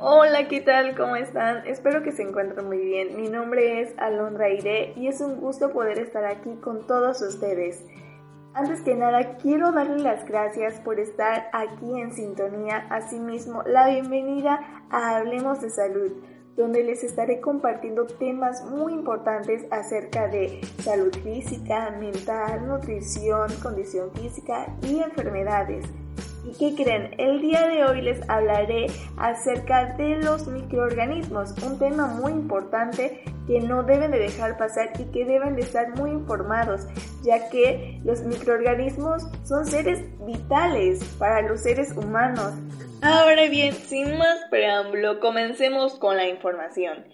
Hola, ¿qué tal? ¿Cómo están? Espero que se encuentren muy bien. Mi nombre es Alondra Ire y es un gusto poder estar aquí con todos ustedes. Antes que nada, quiero darles las gracias por estar aquí en sintonía. Asimismo, la bienvenida a Hablemos de Salud, donde les estaré compartiendo temas muy importantes acerca de salud física, mental, nutrición, condición física y enfermedades. ¿Y qué creen? El día de hoy les hablaré acerca de los microorganismos, un tema muy importante que no deben de dejar pasar y que deben de estar muy informados, ya que los microorganismos son seres vitales para los seres humanos. Ahora bien, sin más preámbulo, comencemos con la información.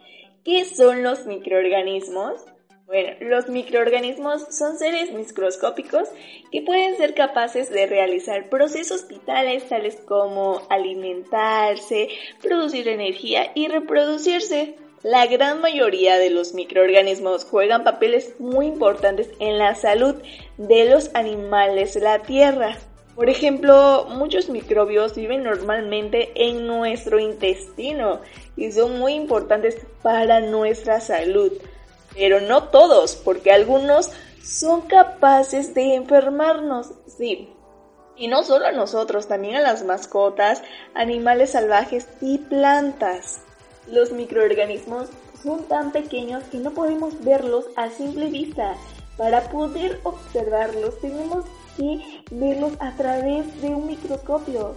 ¿Qué son los microorganismos? Bueno, los microorganismos son seres microscópicos que pueden ser capaces de realizar procesos vitales tales como alimentarse, producir energía y reproducirse. La gran mayoría de los microorganismos juegan papeles muy importantes en la salud de los animales de la Tierra. Por ejemplo, muchos microbios viven normalmente en nuestro intestino y son muy importantes para nuestra salud pero no todos, porque algunos son capaces de enfermarnos, sí. Y no solo a nosotros, también a las mascotas, animales salvajes y plantas. Los microorganismos son tan pequeños que no podemos verlos a simple vista. Para poder observarlos tenemos que verlos a través de un microscopio.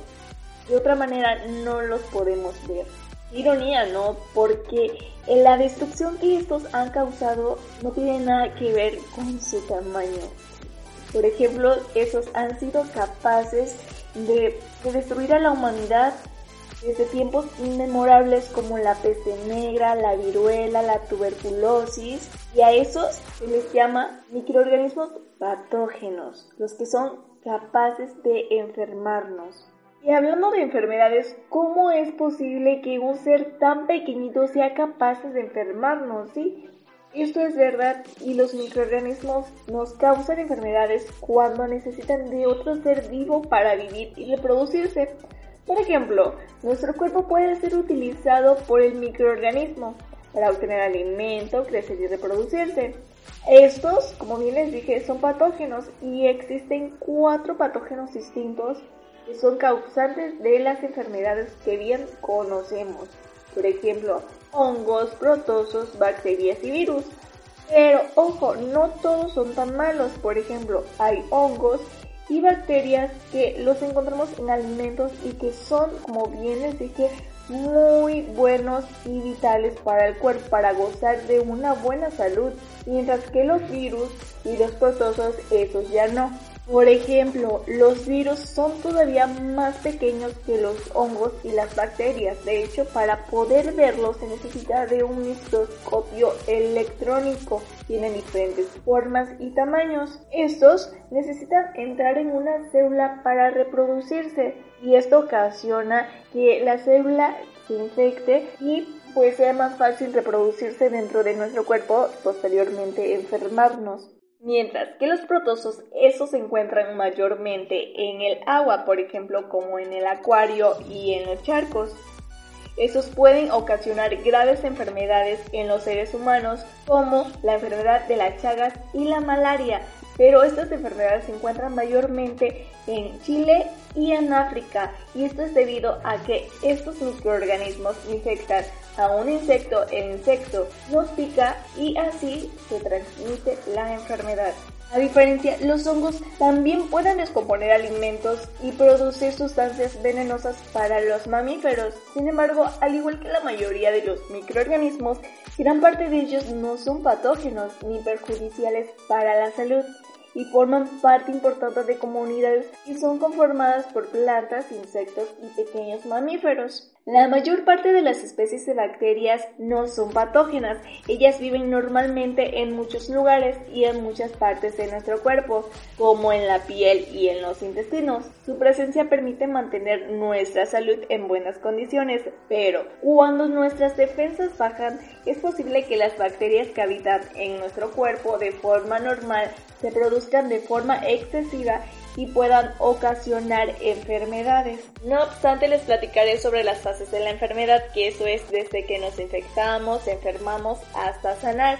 De otra manera no los podemos ver. Ironía, ¿no? Porque la destrucción que estos han causado no tiene nada que ver con su tamaño. Por ejemplo, esos han sido capaces de, destruir a la humanidad desde tiempos inmemorables como la peste negra, la viruela, la tuberculosis, y a esos se les llama microorganismos patógenos, los que son capaces de enfermarnos. Y hablando de enfermedades, ¿cómo es posible que un ser tan pequeñito sea capaz de enfermarnos? ¿sí? Esto es verdad y los microorganismos nos causan enfermedades cuando necesitan de otro ser vivo para vivir y reproducirse. Por ejemplo, nuestro cuerpo puede ser utilizado por el microorganismo para obtener alimento, crecer y reproducirse. Estos, como bien les dije, son patógenos y existen cuatro patógenos distintos que son causantes de las enfermedades que bien conocemos. Por ejemplo, hongos, protozoos, bacterias y virus. Pero ojo, no todos son tan malos. Por ejemplo, hay hongos y bacterias que los encontramos en alimentos y que son, como bien les dije, muy buenos y vitales para el cuerpo, para gozar de una buena salud, mientras que los virus y los protozoos, esos ya no. Por ejemplo, los virus son todavía más pequeños que los hongos y las bacterias. De hecho, para poder verlos se necesita de un microscopio electrónico. Tienen diferentes formas y tamaños. Estos necesitan entrar en una célula para reproducirse y esto ocasiona que la célula se infecte y pues sea más fácil reproducirse dentro de nuestro cuerpo, posteriormente enfermarnos. Mientras que los protozoos, esos se encuentran mayormente en el agua, por ejemplo, como en el acuario y en los charcos. Esos pueden ocasionar graves enfermedades en los seres humanos, como la enfermedad de las chagas y la malaria, pero estas enfermedades se encuentran mayormente en Chile y en África, y esto es debido a que estos microorganismos infectan a un insecto, el insecto nos pica y así se transmite la enfermedad. A diferencia, los hongos también pueden descomponer alimentos y producir sustancias venenosas para los mamíferos. Sin embargo, al igual que la mayoría de los microorganismos, gran parte de ellos no son patógenos ni perjudiciales para la salud y forman parte importante de comunidades que son conformadas por plantas, insectos y pequeños mamíferos. La mayor parte de las especies de bacterias no son patógenas, ellas viven normalmente en muchos lugares y en muchas partes de nuestro cuerpo, como en la piel y en los intestinos. Su presencia permite mantener nuestra salud en buenas condiciones, pero cuando nuestras defensas bajan, es posible que las bacterias que habitan en nuestro cuerpo de forma normal se produzcan de forma excesiva y puedan ocasionar enfermedades. No obstante, les platicaré sobre las fases de la enfermedad, que eso es desde que nos infectamos, enfermamos hasta sanar.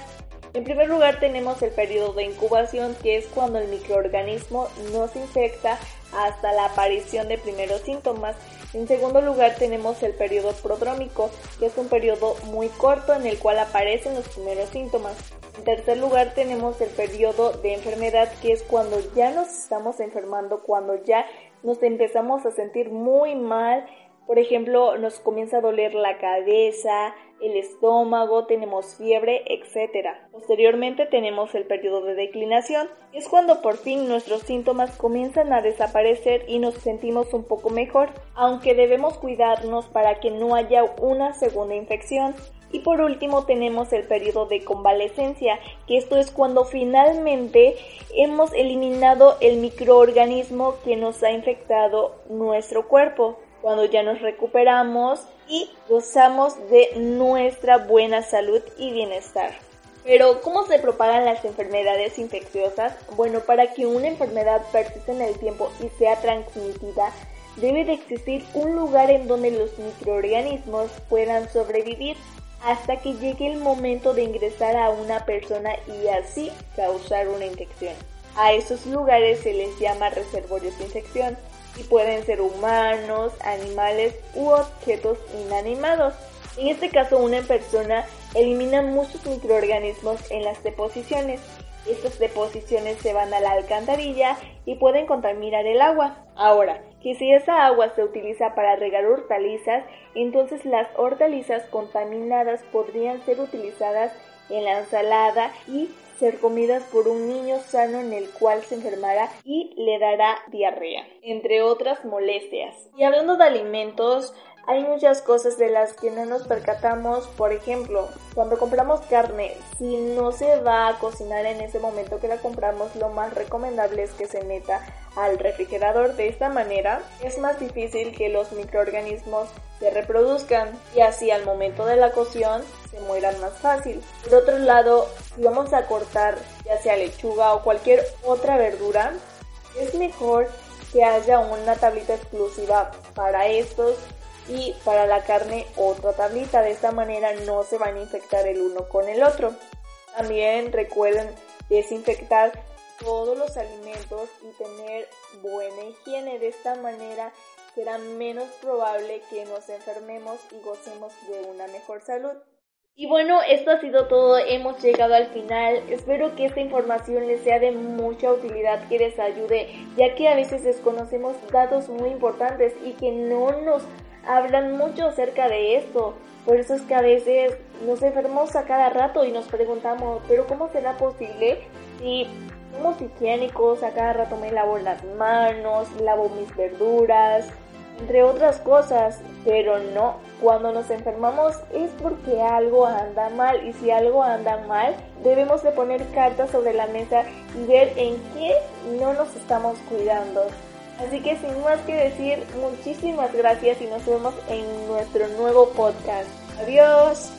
En primer lugar tenemos el periodo de incubación, que es cuando el microorganismo nos infecta hasta la aparición de primeros síntomas. En segundo lugar tenemos el periodo prodrómico, que es un periodo muy corto en el cual aparecen los primeros síntomas. En tercer lugar tenemos el periodo de enfermedad, que es cuando ya nos estamos enfermando, cuando ya nos empezamos a sentir muy mal, por ejemplo, nos comienza a doler la cabeza, el estómago, tenemos fiebre, etc. Posteriormente tenemos el periodo de declinación, es cuando por fin nuestros síntomas comienzan a desaparecer y nos sentimos un poco mejor, aunque debemos cuidarnos para que no haya una segunda infección. Y por último tenemos el periodo de convalecencia, que esto es cuando finalmente hemos eliminado el microorganismo que nos ha infectado nuestro cuerpo cuando ya nos recuperamos y gozamos de nuestra buena salud y bienestar. Pero, ¿cómo se propagan las enfermedades infecciosas? Bueno, para que una enfermedad persista en el tiempo y sea transmitida, debe de existir un lugar en donde los microorganismos puedan sobrevivir hasta que llegue el momento de ingresar a una persona y así causar una infección. A esos lugares se les llama reservorios de infección y pueden ser humanos, animales u objetos inanimados. En este caso, una persona elimina muchos microorganismos en las deposiciones. Estas deposiciones se van a la alcantarilla y pueden contaminar el agua. Ahora, que si esa agua se utiliza para regar hortalizas, entonces las hortalizas contaminadas podrían ser utilizadas en la ensalada y ser comidas por un niño sano en el cual se enfermará y le dará diarrea, entre otras molestias. Y hablando de alimentos, hay muchas cosas de las que no nos percatamos, por ejemplo, cuando compramos carne, si no se va a cocinar en ese momento que la compramos, lo más recomendable es que se meta al refrigerador. De esta manera es más difícil que los microorganismos se reproduzcan y así al momento de la cocción se mueran más fácil. Por otro lado, si vamos a cortar ya sea lechuga o cualquier otra verdura, es mejor que haya una tablita exclusiva para estos y para la carne otra tablita. De esta manera no se van a infectar el uno con el otro. También recuerden desinfectar todos los alimentos y tener buena higiene. De esta manera será menos probable que nos enfermemos y gocemos de una mejor salud. Y bueno, esto ha sido todo, hemos llegado al final. Espero que esta información les sea de mucha utilidad, que les ayude, ya que a veces desconocemos datos muy importantes y que no nos hablan mucho acerca de esto. Por eso es que a veces nos enfermamos a cada rato y nos preguntamos, pero ¿cómo será posible si somos higiénicos? A cada rato me lavo las manos, lavo mis verduras, entre otras cosas, pero no, cuando nos enfermamos es porque algo anda mal y si algo anda mal debemos de poner cartas sobre la mesa y ver en qué no nos estamos cuidando. Así que sin más que decir, muchísimas gracias y nos vemos en nuestro nuevo podcast. Adiós.